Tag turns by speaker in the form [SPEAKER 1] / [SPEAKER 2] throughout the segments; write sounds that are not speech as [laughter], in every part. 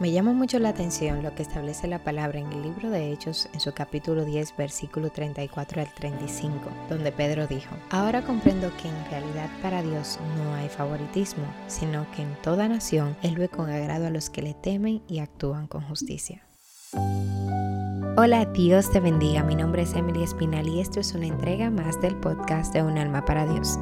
[SPEAKER 1] Me llama mucho la atención lo que establece la palabra en el libro de Hechos en su capítulo 10 versículo 34 al 35, donde Pedro dijo, Ahora comprendo que en realidad para Dios no hay favoritismo, sino que en toda nación Él ve con agrado a los que le temen y actúan con justicia. Hola, Dios te bendiga. Mi nombre es Emily Espinal y esto es una entrega más del podcast de Un alma para Dios.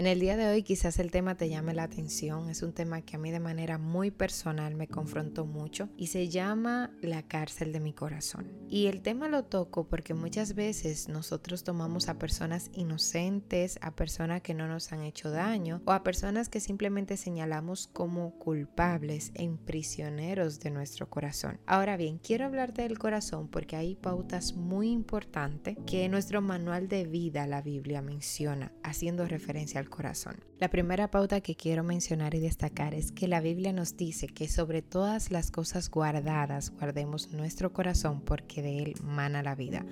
[SPEAKER 1] En el día de hoy quizás el tema te llame la atención, es un tema que a mí de manera muy personal me confrontó mucho y se llama la cárcel de mi corazón. Y el tema lo toco porque muchas veces nosotros tomamos a personas inocentes, a personas que no nos han hecho daño o a personas que simplemente señalamos como culpables en prisioneros de nuestro corazón. Ahora bien, quiero hablarte del corazón porque hay pautas muy importantes que nuestro manual de vida, la Biblia, menciona, haciendo referencia al corazón. La primera pauta que quiero mencionar y destacar es que la Biblia nos dice que sobre todas las cosas guardadas guardemos nuestro corazón porque de él mana la vida.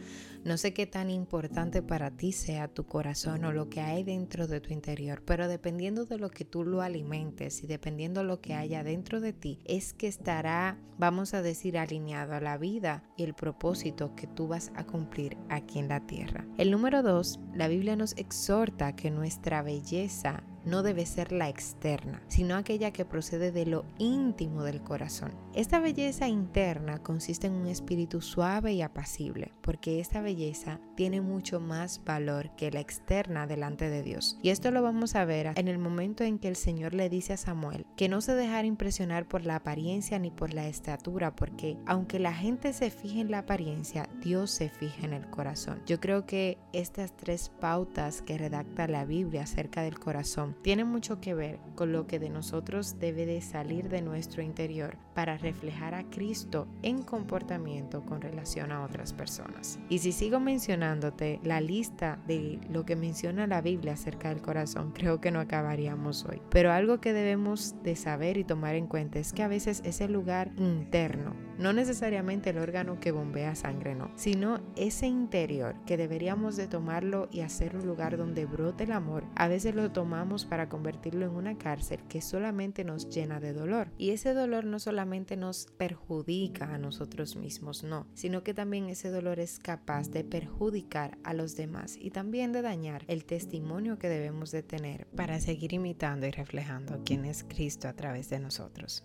[SPEAKER 1] No sé qué tan importante para ti sea tu corazón o lo que hay dentro de tu interior, pero dependiendo de lo que tú lo alimentes y dependiendo de lo que haya dentro de ti, es que estará, vamos a decir, alineado a la vida y el propósito que tú vas a cumplir aquí en la tierra. El número dos, la Biblia nos exhorta que nuestra belleza no debe ser la externa, sino aquella que procede de lo íntimo del corazón. Esta belleza interna consiste en un espíritu suave y apacible, porque esta belleza tiene mucho más valor que la externa delante de Dios. Y esto lo vamos a ver en el momento en que el Señor le dice a Samuel que no se dejara impresionar por la apariencia ni por la estatura, porque aunque la gente se fije en la apariencia, Dios se fija en el corazón. Yo creo que estas tres pautas que redacta la Biblia acerca del corazón tiene mucho que ver con lo que de nosotros debe de salir de nuestro interior para reflejar a Cristo en comportamiento con relación a otras personas. Y si sigo mencionándote la lista de lo que menciona la Biblia acerca del corazón, [laughs] creo que no acabaríamos hoy. Pero algo que debemos de saber y tomar en cuenta es que a veces ese lugar interno, no necesariamente el órgano que bombea sangre, no, sino ese interior que deberíamos de tomarlo y hacer un lugar donde brote el amor, a veces lo tomamos para convertirlo en una cárcel que solamente nos llena de dolor. Y ese dolor no solamente nos perjudica a nosotros mismos, no, sino que también ese dolor es capaz de perjudicar a los demás y también de dañar el testimonio que debemos de tener para seguir imitando y reflejando quién es Cristo a través de nosotros.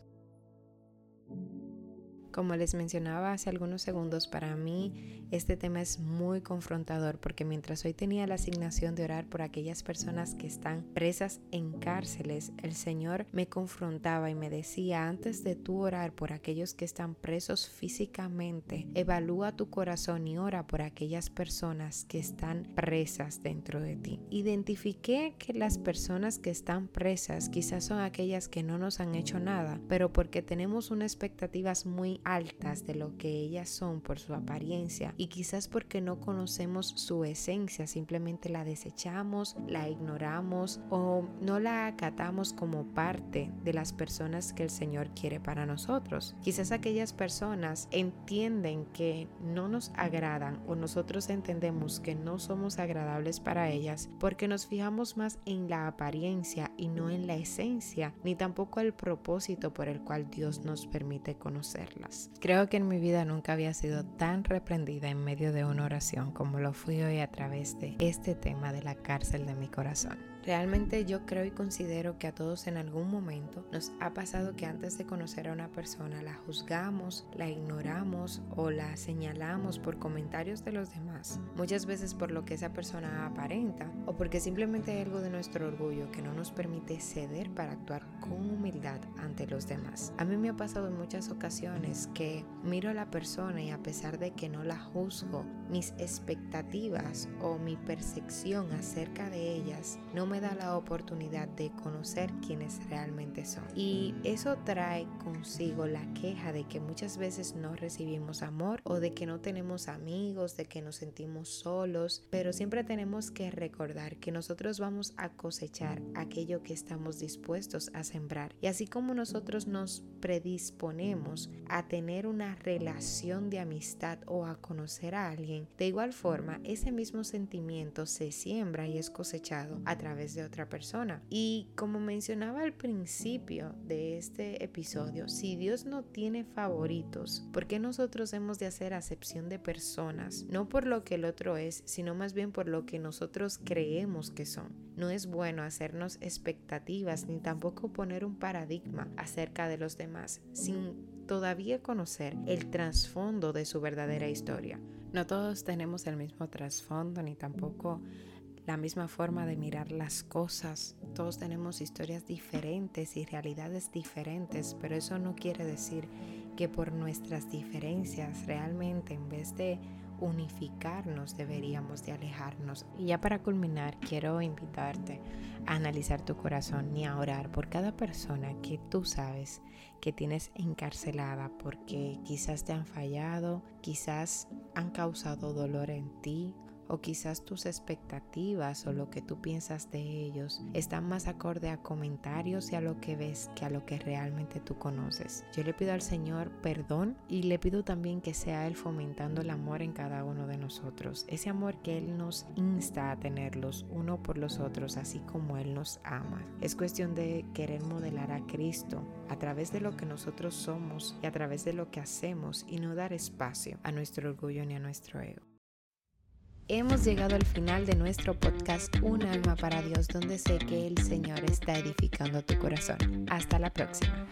[SPEAKER 1] Como les mencionaba hace algunos segundos, para mí este tema es muy confrontador porque mientras hoy tenía la asignación de orar por aquellas personas que están presas en cárceles, el Señor me confrontaba y me decía, antes de tú orar por aquellos que están presos físicamente, evalúa tu corazón y ora por aquellas personas que están presas dentro de ti. Identifiqué que las personas que están presas quizás son aquellas que no nos han hecho nada, pero porque tenemos unas expectativas muy altas de lo que ellas son por su apariencia y quizás porque no conocemos su esencia, simplemente la desechamos, la ignoramos o no la acatamos como parte de las personas que el Señor quiere para nosotros. Quizás aquellas personas entienden que no nos agradan o nosotros entendemos que no somos agradables para ellas porque nos fijamos más en la apariencia y no en la esencia, ni tampoco el propósito por el cual Dios nos permite conocerlas. Creo que en mi vida nunca había sido tan reprendida en medio de una oración como lo fui hoy a través de este tema de la cárcel de mi corazón. Realmente yo creo y considero que a todos en algún momento nos ha pasado que antes de conocer a una persona la juzgamos, la ignoramos o la señalamos por comentarios de los demás. Muchas veces por lo que esa persona aparenta o porque simplemente hay algo de nuestro orgullo que no nos permite ceder para actuar con humildad ante los demás. A mí me ha pasado en muchas ocasiones que miro a la persona y a pesar de que no la juzgo, mis expectativas o mi percepción acerca de ellas no me da la oportunidad de conocer quiénes realmente son. Y eso trae consigo la queja de que muchas veces no recibimos amor o de que no tenemos amigos, de que nos sentimos solos, pero siempre tenemos que recordar que nosotros vamos a cosechar aquello que estamos dispuestos a sembrar. Y así como nosotros nos predisponemos a tener una relación de amistad o a conocer a alguien, de igual forma ese mismo sentimiento se siembra y es cosechado a través de otra persona. Y como mencionaba al principio de este episodio, si Dios no tiene favoritos, ¿por qué nosotros hemos de hacer acepción de personas? No por lo que el otro es, sino más bien por lo que nosotros creemos que son. No es bueno hacernos expectativas ni tampoco poner un paradigma acerca de los demás sin todavía conocer el trasfondo de su verdadera historia. No todos tenemos el mismo trasfondo ni tampoco la misma forma de mirar las cosas. Todos tenemos historias diferentes y realidades diferentes, pero eso no quiere decir que por nuestras diferencias realmente en vez de unificarnos deberíamos de alejarnos. Y ya para culminar, quiero invitarte a analizar tu corazón y a orar por cada persona que tú sabes que tienes encarcelada porque quizás te han fallado, quizás han causado dolor en ti o quizás tus expectativas o lo que tú piensas de ellos están más acorde a comentarios y a lo que ves que a lo que realmente tú conoces. Yo le pido al Señor perdón y le pido también que sea Él fomentando el amor en cada uno de nosotros, ese amor que Él nos insta a tenerlos uno por los otros, así como Él nos ama. Es cuestión de querer modelar a Cristo a través de lo que nosotros somos y a través de lo que hacemos y no dar espacio a nuestro orgullo ni a nuestro ego. Hemos llegado al final de nuestro podcast Un alma para Dios, donde sé que el Señor está edificando tu corazón. Hasta la próxima.